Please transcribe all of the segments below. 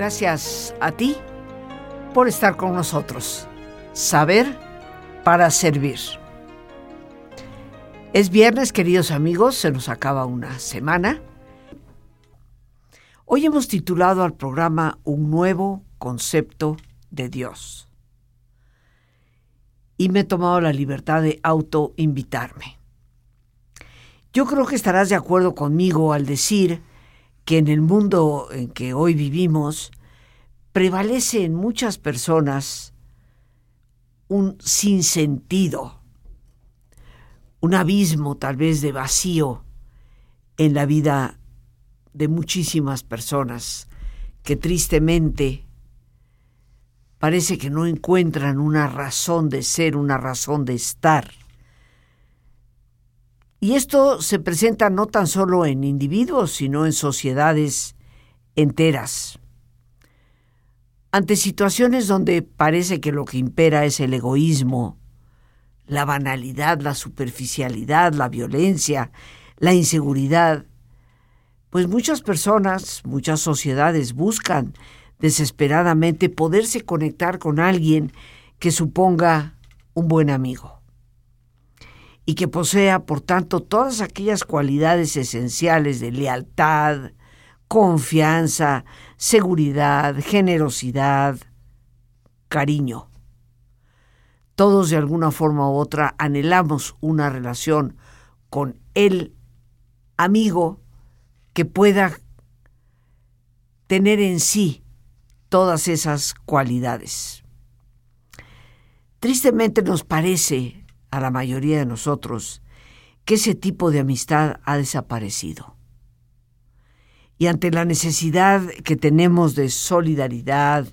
Gracias a ti por estar con nosotros. Saber para servir. Es viernes, queridos amigos, se nos acaba una semana. Hoy hemos titulado al programa Un nuevo concepto de Dios. Y me he tomado la libertad de autoinvitarme. Yo creo que estarás de acuerdo conmigo al decir que en el mundo en que hoy vivimos prevalece en muchas personas un sinsentido, un abismo tal vez de vacío en la vida de muchísimas personas que tristemente parece que no encuentran una razón de ser, una razón de estar. Y esto se presenta no tan solo en individuos, sino en sociedades enteras. Ante situaciones donde parece que lo que impera es el egoísmo, la banalidad, la superficialidad, la violencia, la inseguridad, pues muchas personas, muchas sociedades buscan desesperadamente poderse conectar con alguien que suponga un buen amigo y que posea, por tanto, todas aquellas cualidades esenciales de lealtad, confianza, seguridad, generosidad, cariño. Todos de alguna forma u otra anhelamos una relación con el amigo que pueda tener en sí todas esas cualidades. Tristemente nos parece a la mayoría de nosotros que ese tipo de amistad ha desaparecido. Y ante la necesidad que tenemos de solidaridad,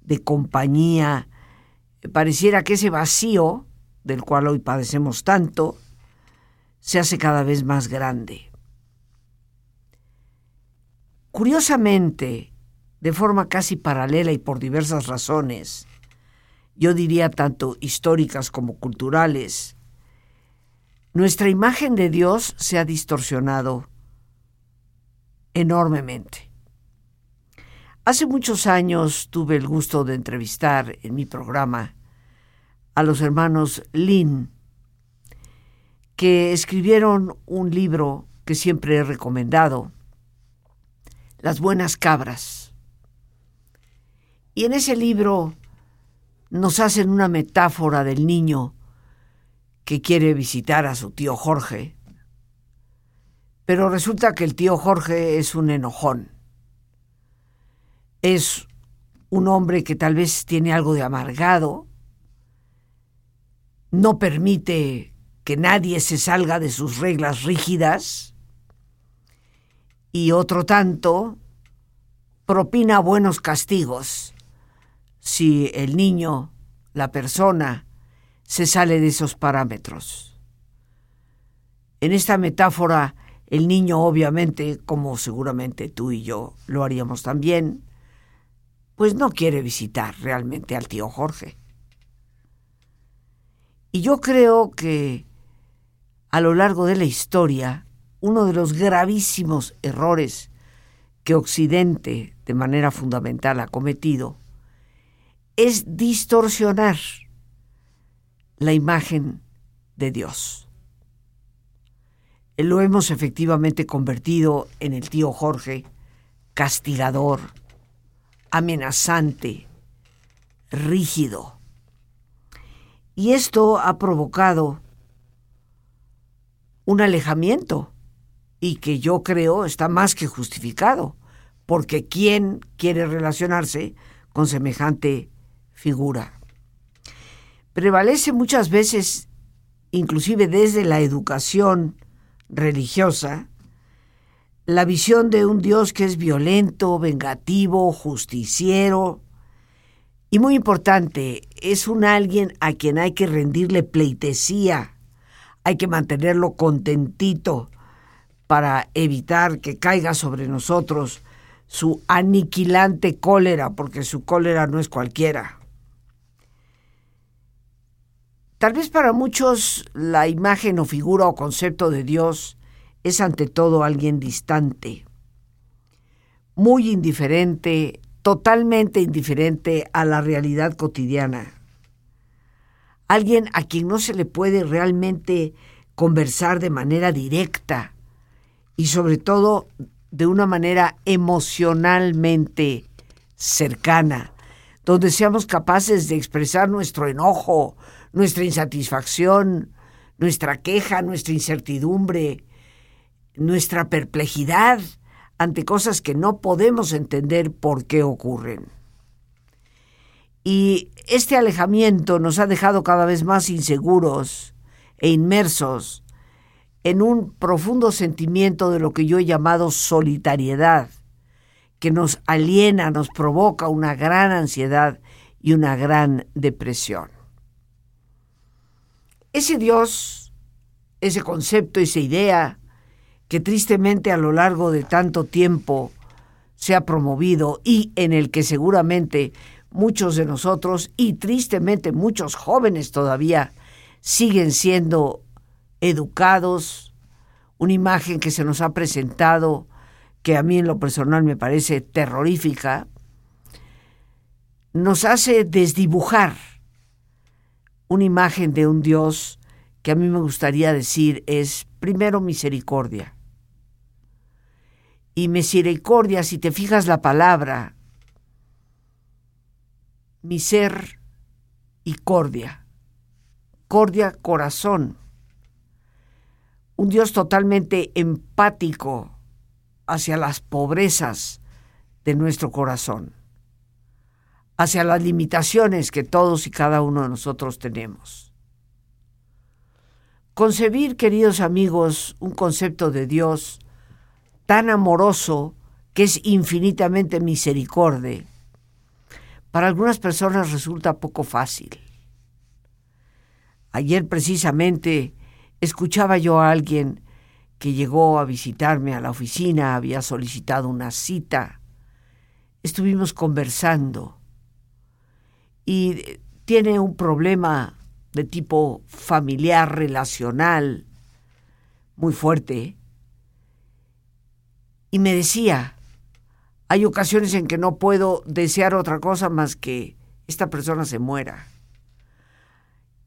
de compañía, pareciera que ese vacío, del cual hoy padecemos tanto, se hace cada vez más grande. Curiosamente, de forma casi paralela y por diversas razones, yo diría tanto históricas como culturales, nuestra imagen de Dios se ha distorsionado enormemente. Hace muchos años tuve el gusto de entrevistar en mi programa a los hermanos Lin, que escribieron un libro que siempre he recomendado, Las Buenas Cabras. Y en ese libro nos hacen una metáfora del niño que quiere visitar a su tío Jorge, pero resulta que el tío Jorge es un enojón. Es un hombre que tal vez tiene algo de amargado, no permite que nadie se salga de sus reglas rígidas. Y otro tanto propina buenos castigos si el niño, la persona, se sale de esos parámetros. En esta metáfora, el niño obviamente, como seguramente tú y yo lo haríamos también, pues no quiere visitar realmente al tío Jorge. Y yo creo que a lo largo de la historia, uno de los gravísimos errores que Occidente de manera fundamental ha cometido es distorsionar la imagen de Dios. Lo hemos efectivamente convertido en el tío Jorge, castigador, amenazante, rígido. Y esto ha provocado un alejamiento y que yo creo está más que justificado, porque ¿quién quiere relacionarse con semejante figura. Prevalece muchas veces, inclusive desde la educación religiosa, la visión de un Dios que es violento, vengativo, justiciero, y muy importante, es un alguien a quien hay que rendirle pleitesía, hay que mantenerlo contentito para evitar que caiga sobre nosotros su aniquilante cólera, porque su cólera no es cualquiera. Tal vez para muchos la imagen o figura o concepto de Dios es ante todo alguien distante, muy indiferente totalmente indiferente a la realidad cotidiana. Alguien a quien no se le puede realmente conversar de manera directa y sobre todo de una manera emocionalmente cercana, donde seamos capaces de expresar nuestro enojo, nuestra insatisfacción, nuestra queja, nuestra incertidumbre, nuestra perplejidad ante cosas que no podemos entender por qué ocurren. Y este alejamiento nos ha dejado cada vez más inseguros e inmersos en un profundo sentimiento de lo que yo he llamado solitariedad, que nos aliena, nos provoca una gran ansiedad y una gran depresión. Ese Dios, ese concepto, esa idea, que tristemente a lo largo de tanto tiempo se ha promovido y en el que seguramente muchos de nosotros y tristemente muchos jóvenes todavía siguen siendo educados, una imagen que se nos ha presentado que a mí en lo personal me parece terrorífica, nos hace desdibujar una imagen de un Dios que a mí me gustaría decir es primero misericordia. Y misericordia, si te fijas la palabra, mi ser y cordia, cordia corazón, un Dios totalmente empático hacia las pobrezas de nuestro corazón, hacia las limitaciones que todos y cada uno de nosotros tenemos. Concebir, queridos amigos, un concepto de Dios tan amoroso que es infinitamente misericordia, para algunas personas resulta poco fácil. Ayer precisamente escuchaba yo a alguien que llegó a visitarme a la oficina, había solicitado una cita. Estuvimos conversando y tiene un problema de tipo familiar, relacional, muy fuerte y me decía, hay ocasiones en que no puedo desear otra cosa más que esta persona se muera.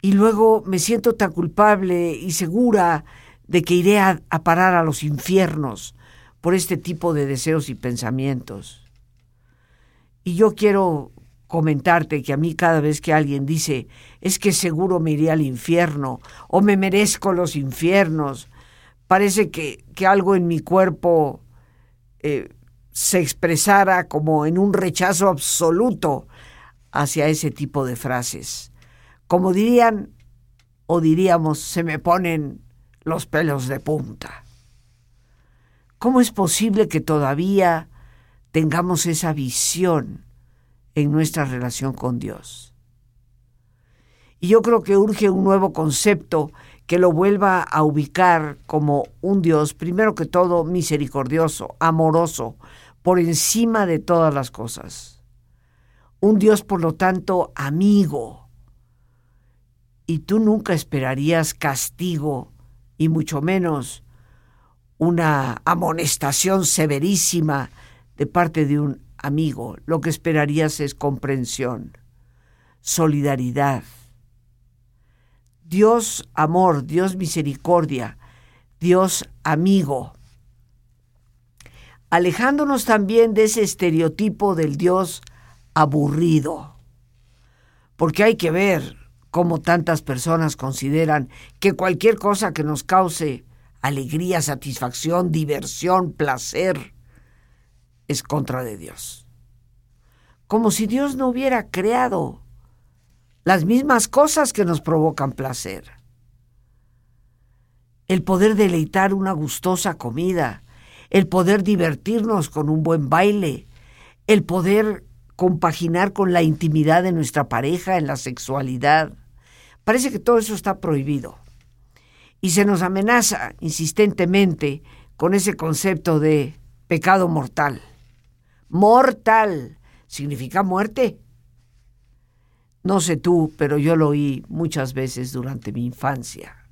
Y luego me siento tan culpable y segura de que iré a, parar a los infiernos por este tipo de deseos y pensamientos. Y yo quiero comentarte que a mí cada vez que alguien dice, es que seguro me iré al infierno o me merezco los infiernos, parece que, que algo en mi cuerpo eh, se expresara como en un rechazo absoluto hacia ese tipo de frases. Como dirían o diríamos, se me ponen los pelos de punta. ¿Cómo es posible que todavía tengamos esa visión en nuestra relación con Dios? Y yo creo que urge un nuevo concepto que lo vuelva a ubicar como un Dios, primero que todo, misericordioso, amoroso, por encima de todas las cosas. Un Dios, por lo tanto, amigo. Y tú nunca esperarías castigo, y mucho menos una amonestación severísima de parte de un amigo. Lo que esperarías es comprensión, solidaridad, Dios amor, Dios misericordia, Dios amigo. Alejándonos también de ese estereotipo del Dios aburrido. Porque hay que ver cómo tantas personas consideran que cualquier cosa que nos cause alegría, satisfacción, diversión, placer, es contra de Dios. Como si Dios no hubiera creado las mismas cosas que nos provocan placer. El poder deleitar una gustosa comida, el poder divertirnos con un buen baile, el poder compaginar con la intimidad de nuestra pareja en la sexualidad. Parece que todo eso está prohibido. Y se nos amenaza insistentemente con ese concepto de pecado mortal. Mortal significa muerte. No sé tú, pero yo lo oí muchas veces durante mi infancia.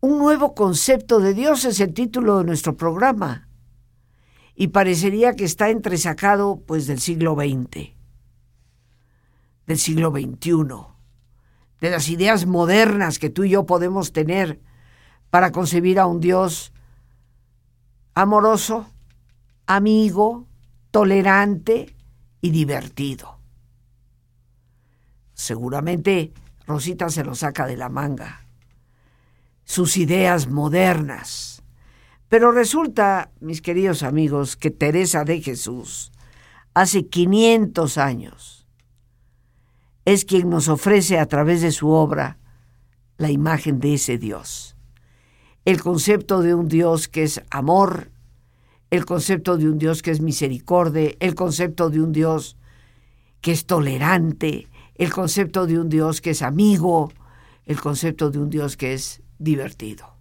Un nuevo concepto de Dios es el título de nuestro programa. y parecería que está entresacado pues del siglo XX, del siglo XXI, de las ideas modernas que tú y yo podemos tener para concebir a un Dios amoroso, amigo, tolerante y divertido. Seguramente Rosita se lo saca de la manga. Sus ideas modernas. Pero resulta, mis queridos amigos, que Teresa de Jesús, hace 500 años, es quien nos ofrece a través de su obra la imagen de ese Dios. El concepto de un Dios que es amor, el concepto de un Dios que es misericordia, el concepto de un Dios que es tolerante, el concepto de un Dios que es amigo, el concepto de un Dios que es divertido.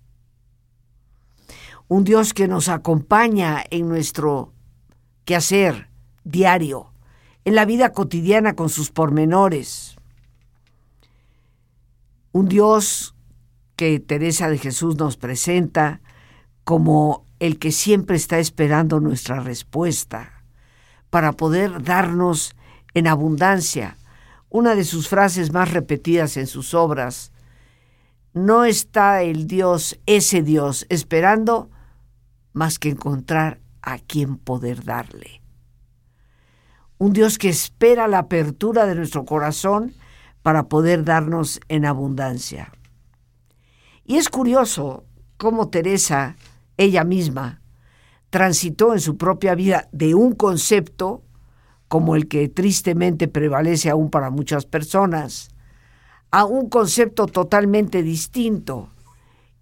Un Dios que nos acompaña en nuestro quehacer diario, en la vida cotidiana con sus pormenores. Un Dios que Teresa de Jesús nos presenta como el que siempre está esperando nuestra respuesta para poder darnos en abundancia. Una de sus frases más repetidas en sus obras, no está el Dios, ese Dios, esperando más que encontrar a quien poder darle. Un Dios que espera la apertura de nuestro corazón para poder darnos en abundancia. Y es curioso cómo Teresa ella misma transitó en su propia vida de un concepto como el que tristemente prevalece aún para muchas personas, a un concepto totalmente distinto.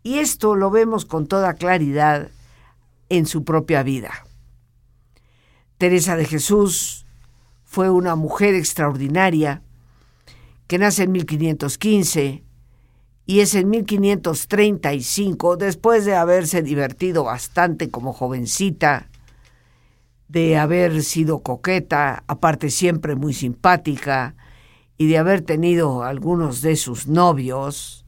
Y esto lo vemos con toda claridad en su propia vida. Teresa de Jesús fue una mujer extraordinaria que nace en 1515 y es en 1535, después de haberse divertido bastante como jovencita, de haber sido coqueta, aparte siempre muy simpática, y de haber tenido algunos de sus novios,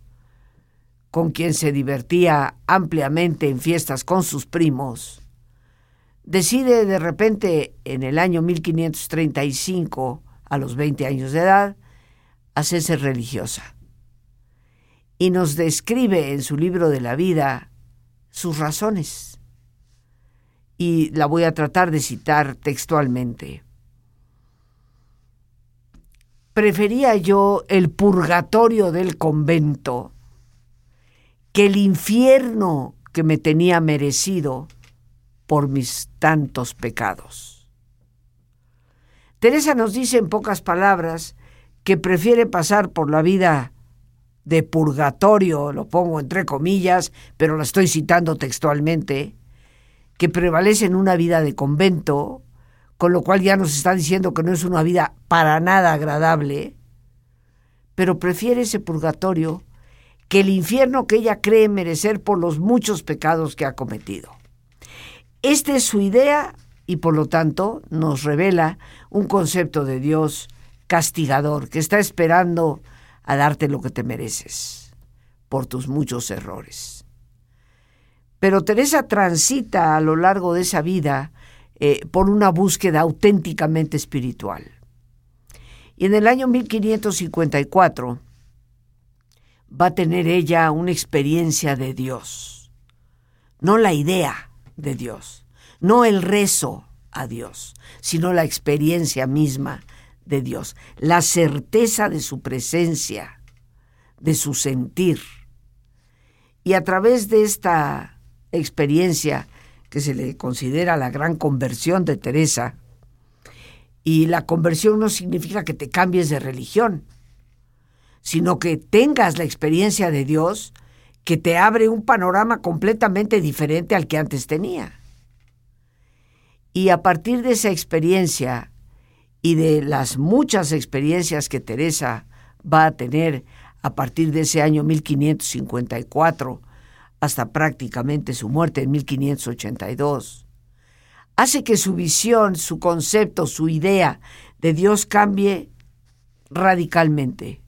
con quien se divertía ampliamente en fiestas con sus primos, decide de repente en el año 1535, a los 20 años de edad, hacerse religiosa y nos describe en su libro de la vida sus razones. Y la voy a tratar de citar textualmente. Prefería yo el purgatorio del convento que el infierno que me tenía merecido por mis tantos pecados. Teresa nos dice en pocas palabras que prefiere pasar por la vida de purgatorio, lo pongo entre comillas, pero lo estoy citando textualmente, que prevalece en una vida de convento, con lo cual ya nos está diciendo que no es una vida para nada agradable, pero prefiere ese purgatorio que el infierno que ella cree merecer por los muchos pecados que ha cometido. Esta es su idea y por lo tanto nos revela un concepto de Dios castigador que está esperando a darte lo que te mereces por tus muchos errores. Pero Teresa transita a lo largo de esa vida eh, por una búsqueda auténticamente espiritual. Y en el año 1554 va a tener ella una experiencia de Dios, no la idea de Dios, no el rezo a Dios, sino la experiencia misma de Dios, la certeza de su presencia, de su sentir. Y a través de esta experiencia que se le considera la gran conversión de Teresa, y la conversión no significa que te cambies de religión, sino que tengas la experiencia de Dios que te abre un panorama completamente diferente al que antes tenía. Y a partir de esa experiencia, y de las muchas experiencias que Teresa va a tener a partir de ese año 1554 hasta prácticamente su muerte en 1582, hace que su visión, su concepto, su idea de Dios cambie radicalmente.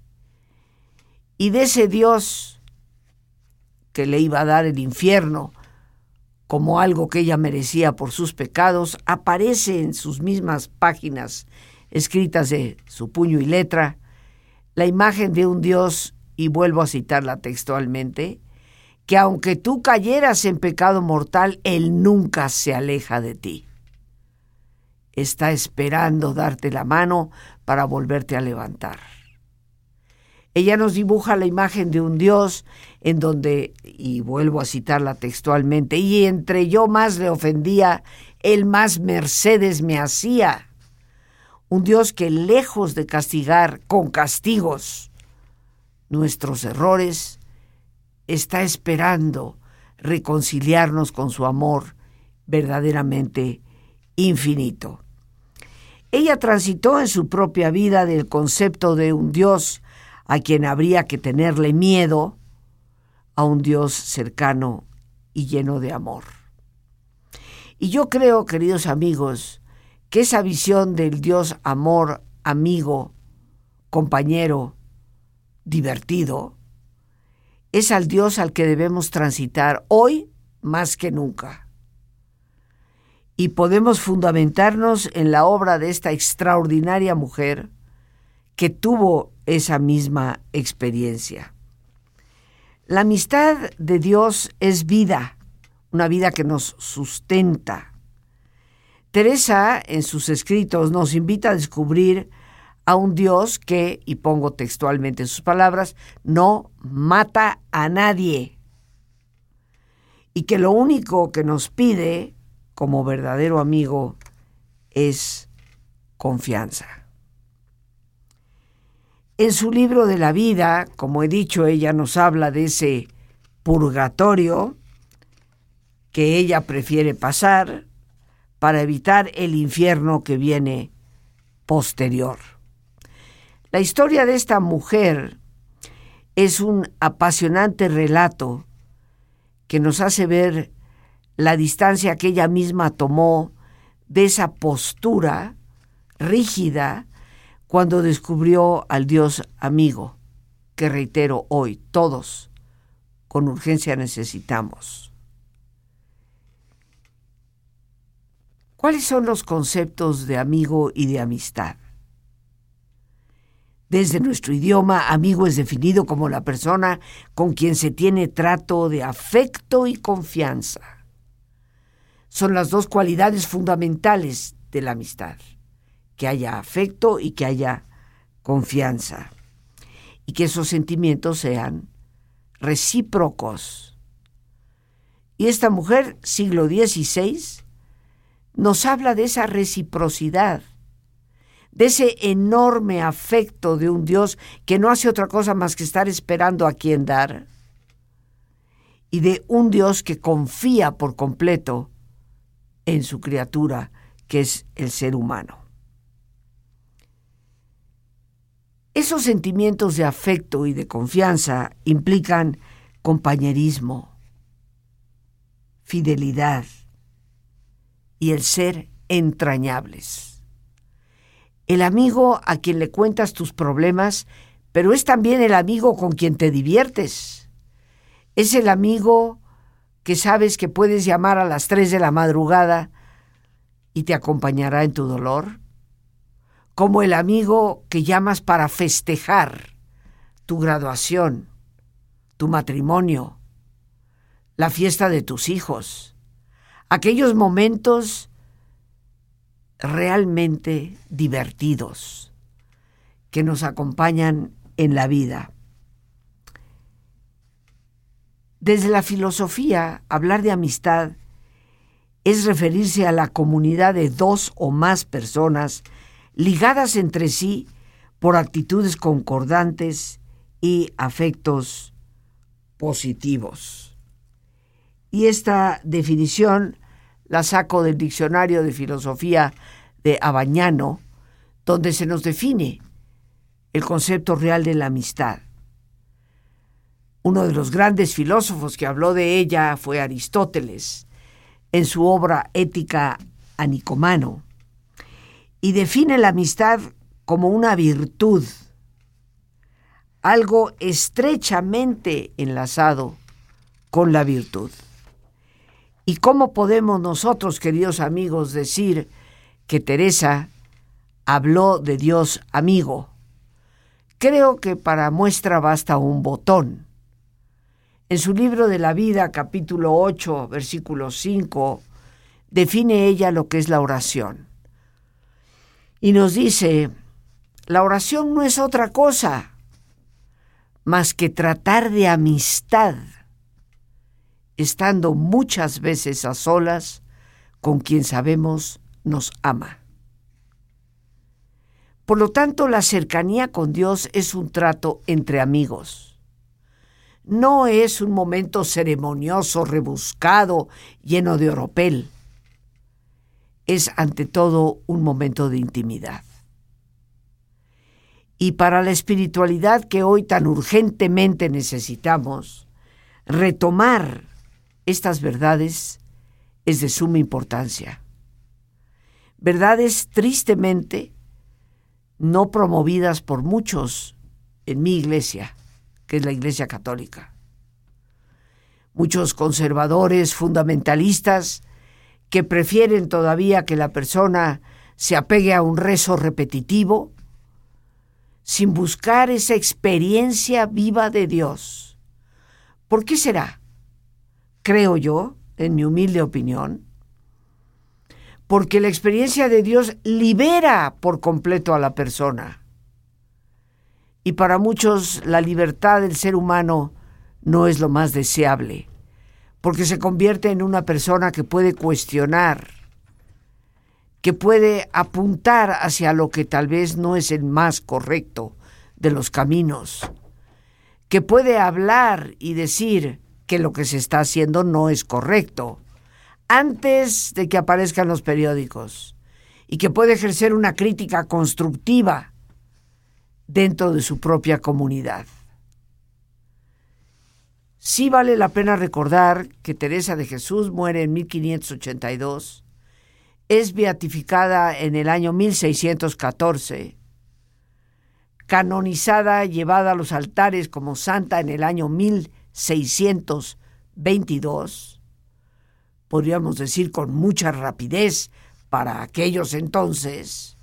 Y de ese Dios que le iba a dar el infierno como algo que ella merecía por sus pecados, aparece en sus mismas páginas escritas de su puño y letra la imagen de un Dios, y vuelvo a citarla textualmente, que aunque tú cayeras en pecado mortal, Él nunca se aleja de ti. Está esperando darte la mano para volverte a levantar. Ella nos dibuja la imagen de un Dios en donde, y vuelvo a citarla textualmente, y entre yo más le ofendía, él más mercedes me hacía. Un Dios que lejos de castigar con castigos nuestros errores, está esperando reconciliarnos con su amor verdaderamente infinito. Ella transitó en su propia vida del concepto de un Dios a quien habría que tenerle miedo a un Dios cercano y lleno de amor. Y yo creo, queridos amigos, que esa visión del Dios amor, amigo, compañero, divertido, es al Dios al que debemos transitar hoy más que nunca. Y podemos fundamentarnos en la obra de esta extraordinaria mujer que tuvo esa misma experiencia. La amistad de Dios es vida, una vida que nos sustenta. Teresa en sus escritos nos invita a descubrir a un Dios que, y pongo textualmente sus palabras, no mata a nadie y que lo único que nos pide como verdadero amigo es confianza. En su libro de la vida, como he dicho, ella nos habla de ese purgatorio que ella prefiere pasar para evitar el infierno que viene posterior. La historia de esta mujer es un apasionante relato que nos hace ver la distancia que ella misma tomó de esa postura rígida cuando descubrió al Dios amigo, que reitero hoy, todos con urgencia necesitamos. ¿Cuáles son los conceptos de amigo y de amistad? Desde nuestro idioma, amigo es definido como la persona con quien se tiene trato de afecto y confianza. Son las dos cualidades fundamentales de la amistad que haya afecto y que haya confianza y que esos sentimientos sean recíprocos. Y esta mujer, siglo XVI, nos habla de esa reciprocidad, de ese enorme afecto de un Dios que no hace otra cosa más que estar esperando a quien dar, y de un Dios que confía por completo en su criatura, que es el ser humano. Esos sentimientos de afecto y de confianza implican compañerismo, fidelidad y el ser entrañables. El amigo a quien le cuentas tus problemas, pero es también el amigo con quien te diviertes. Es el amigo que sabes que puedes llamar a las tres de la madrugada y te acompañará en tu dolor como el amigo que llamas para festejar tu graduación, tu matrimonio, la fiesta de tus hijos, aquellos momentos realmente divertidos que nos acompañan en la vida. Desde la filosofía, hablar de amistad es referirse a la comunidad de dos o más personas ligadas entre sí por actitudes concordantes y afectos positivos. Y esta definición la saco del diccionario de filosofía de Abañano, donde se nos define el concepto real de la amistad. Uno de los grandes filósofos que habló de ella fue Aristóteles, en su obra Ética a Nicomano y define la amistad como una virtud, algo estrechamente enlazado con la virtud. ¿Y cómo podemos nosotros, queridos amigos, decir que Teresa habló de Dios amigo? Creo que para muestra basta un botón. En su libro de la vida, capítulo 8, versículo 5, define ella lo que es la oración. Y nos dice, la oración no es otra cosa más que tratar de amistad, estando muchas veces a solas con quien sabemos nos ama. Por lo tanto, la cercanía con Dios es un trato entre amigos. No es un momento ceremonioso, rebuscado, lleno de oropel. Es ante todo un momento de intimidad. Y para la espiritualidad que hoy tan urgentemente necesitamos, retomar estas verdades es de suma importancia. Verdades tristemente no promovidas por muchos en mi iglesia, que es la Iglesia Católica. Muchos conservadores, fundamentalistas, que prefieren todavía que la persona se apegue a un rezo repetitivo, sin buscar esa experiencia viva de Dios. ¿Por qué será? Creo yo, en mi humilde opinión, porque la experiencia de Dios libera por completo a la persona. Y para muchos la libertad del ser humano no es lo más deseable, porque se convierte en una persona que puede cuestionar, que puede apuntar hacia lo que tal vez no es el más correcto de los caminos, que puede hablar y decir que lo que se está haciendo no es correcto antes de que aparezcan los periódicos y que puede ejercer una crítica constructiva dentro de su propia comunidad. Sí vale la pena recordar que Teresa de Jesús muere en 1582, es beatificada en el año 1614, canonizada, llevada a los altares como santa en el año 1622, podríamos decir con mucha rapidez para aquellos entonces,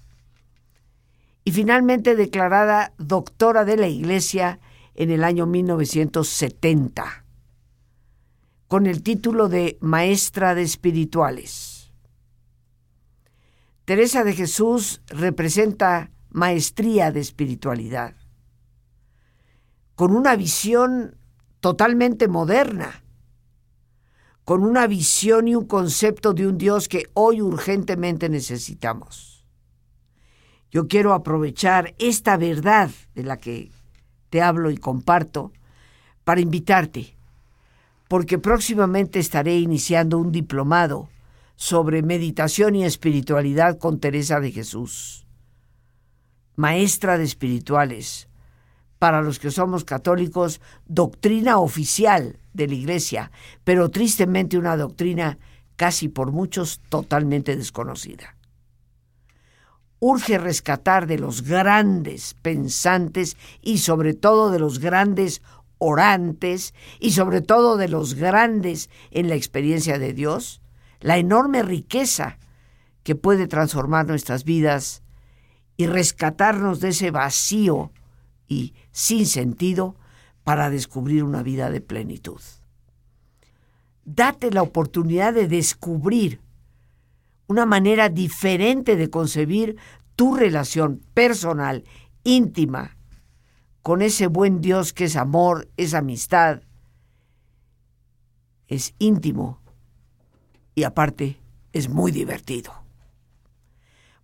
y finalmente declarada doctora de la Iglesia en el año 1970, con el título de Maestra de Espirituales. Teresa de Jesús representa maestría de espiritualidad, con una visión totalmente moderna con una visión y un concepto de un Dios que hoy urgentemente necesitamos. Yo quiero aprovechar esta verdad de la que te hablo y comparto para invitarte, porque próximamente estaré iniciando un diplomado sobre meditación y espiritualidad con Teresa de Jesús, maestra de espirituales, para los que somos católicos, doctrina oficial de la Iglesia, pero tristemente una doctrina casi por muchos totalmente desconocida. Urge rescatar de los grandes pensantes y sobre todo de los grandes orantes y sobre todo de los grandes en la experiencia de Dios, la enorme riqueza que puede transformar nuestras vidas y rescatarnos de ese vacío y sin sentido para descubrir una vida de plenitud. Date la oportunidad de descubrir una manera diferente de concebir tu relación personal, íntima, con ese buen Dios que es amor, es amistad, es íntimo y aparte es muy divertido.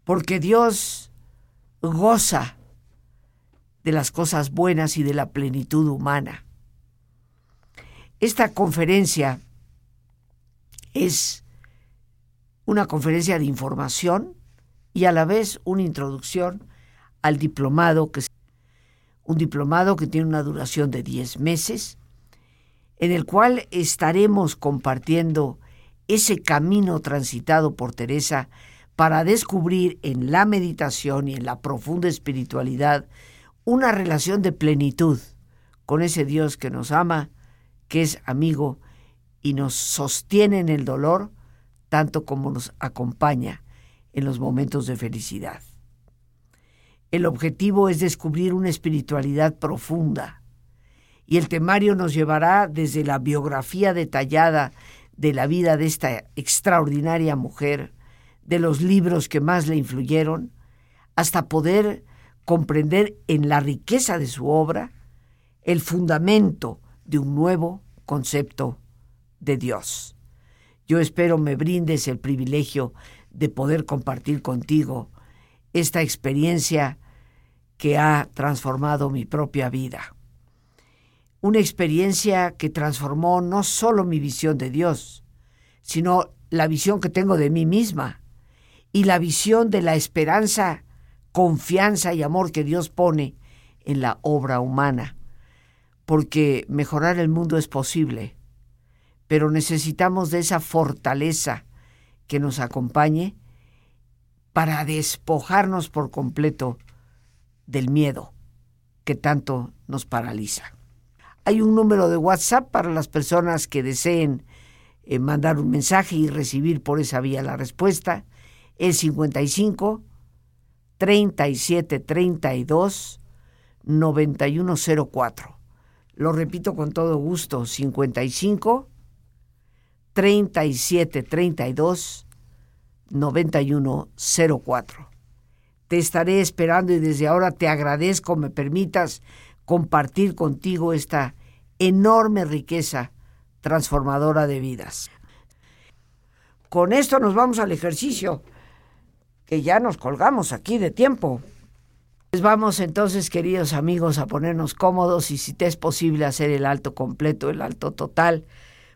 Porque Dios goza de las cosas buenas y de la plenitud humana. Esta conferencia es una conferencia de información y a la vez una introducción al diplomado, que un diplomado que tiene una duración de 10 meses, en el cual estaremos compartiendo ese camino transitado por Teresa para descubrir en la meditación y en la profunda espiritualidad una relación de plenitud con ese Dios que nos ama, que es amigo y nos sostiene en el dolor tanto como nos acompaña en los momentos de felicidad. El objetivo es descubrir una espiritualidad profunda y el temario nos llevará desde la biografía detallada de la vida de esta extraordinaria mujer, de los libros que más le influyeron, hasta poder comprender en la riqueza de su obra el fundamento de un nuevo concepto de Dios. Yo espero me brindes el privilegio de poder compartir contigo esta experiencia que ha transformado mi propia vida. Una experiencia que transformó no solo mi visión de Dios, sino la visión que tengo de mí misma y la visión de la esperanza, confianza y amor que Dios pone en la obra humana. Porque mejorar el mundo es posible, pero necesitamos de esa fortaleza que nos acompañe para despojarnos por completo del miedo que tanto nos paraliza. Hay un número de WhatsApp para las personas que deseen eh, mandar un mensaje y recibir por esa vía la respuesta. El 55 37 32 9104. Lo repito con todo gusto, 55 37 32 9104. Te estaré esperando y desde ahora te agradezco me permitas compartir contigo esta enorme riqueza transformadora de vidas. Con esto nos vamos al ejercicio, que ya nos colgamos aquí de tiempo. Pues vamos entonces, queridos amigos, a ponernos cómodos y si te es posible hacer el alto completo, el alto total,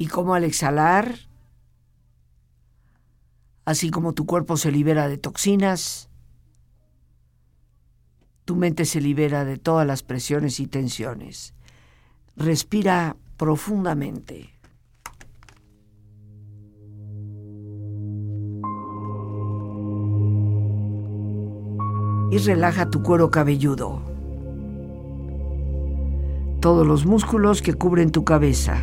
Y como al exhalar, así como tu cuerpo se libera de toxinas, tu mente se libera de todas las presiones y tensiones. Respira profundamente. Y relaja tu cuero cabelludo. Todos los músculos que cubren tu cabeza.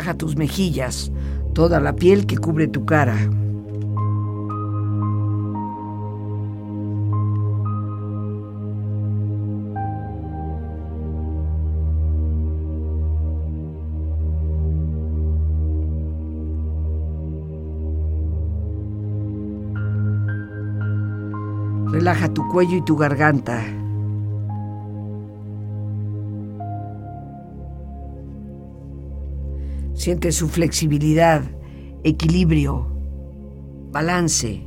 Relaja tus mejillas, toda la piel que cubre tu cara. Relaja tu cuello y tu garganta. Siente su flexibilidad, equilibrio, balance.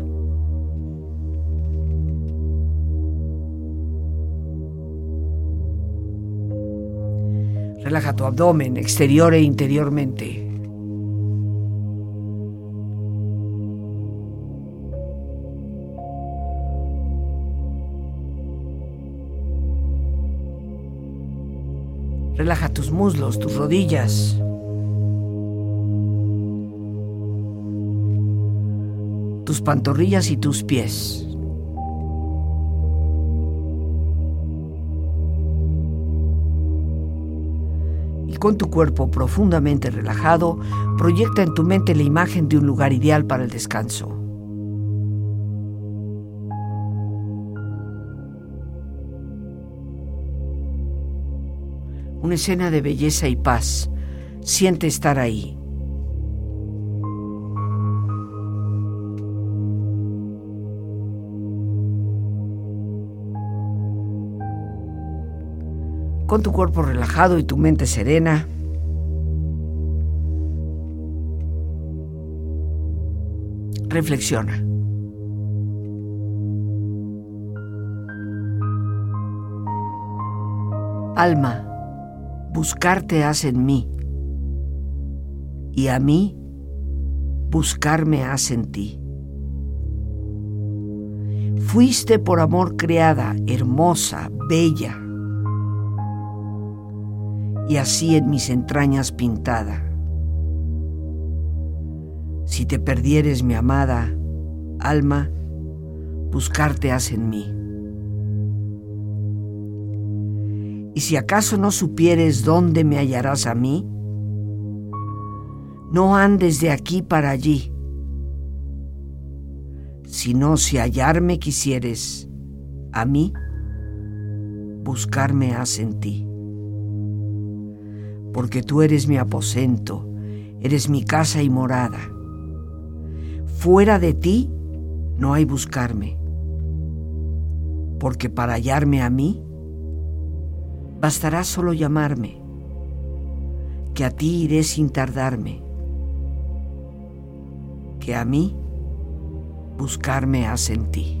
Relaja tu abdomen exterior e interiormente. Relaja tus muslos, tus rodillas. Tus pantorrillas y tus pies. Con tu cuerpo profundamente relajado, proyecta en tu mente la imagen de un lugar ideal para el descanso. una escena de belleza y paz. Siente estar ahí. Con tu cuerpo relajado y tu mente serena, reflexiona. Alma, buscarte hace en mí, y a mí buscarme hace en ti. Fuiste por amor creada, hermosa, bella, y así en mis entrañas pintada. Si te perdieres, mi amada alma, buscarte hace en mí. Y si acaso no supieres dónde me hallarás a mí, no andes de aquí para allí, sino si hallarme quisieres a mí, buscarme has en ti. Porque tú eres mi aposento, eres mi casa y morada. Fuera de ti no hay buscarme, porque para hallarme a mí, Bastará solo llamarme, que a ti iré sin tardarme, que a mí buscarme has en ti.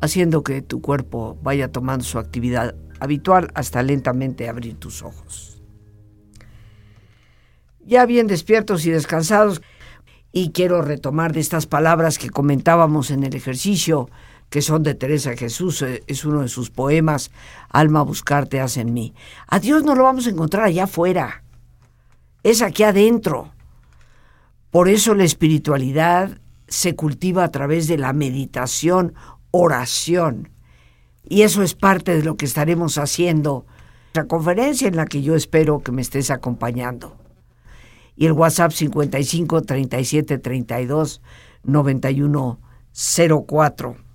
haciendo que tu cuerpo vaya tomando su actividad habitual hasta lentamente abrir tus ojos. Ya bien despiertos y descansados, y quiero retomar de estas palabras que comentábamos en el ejercicio, que son de Teresa Jesús, eh, es uno de sus poemas, Alma buscarte hace en mí. A Dios no lo vamos a encontrar allá afuera, es aquí adentro. Por eso la espiritualidad se cultiva a través de la meditación, oración. Y eso es parte de lo que estaremos haciendo la conferencia en la que yo espero que me estés acompañando. Y el WhatsApp 55 37 32 91 04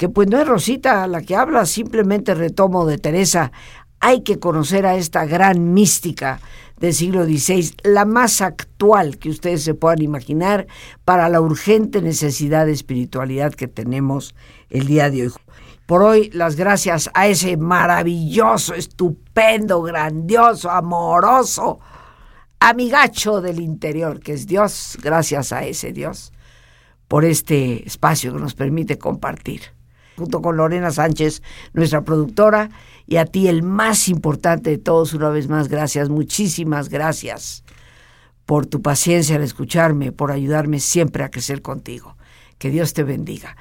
que pues no es Rosita la que habla, simplemente retomo de Teresa. Hay que conocer a esta gran mística del siglo XVI, la más actual que ustedes se puedan imaginar para la urgente necesidad de espiritualidad que tenemos el día de hoy. Por hoy, las gracias a ese maravilloso, estupendo, grandioso, amoroso amigacho del interior, que es Dios, gracias a ese Dios, por este espacio que nos permite compartir junto con Lorena Sánchez, nuestra productora, y a ti el más importante de todos, una vez más, gracias, muchísimas gracias por tu paciencia al escucharme, por ayudarme siempre a crecer contigo. Que Dios te bendiga.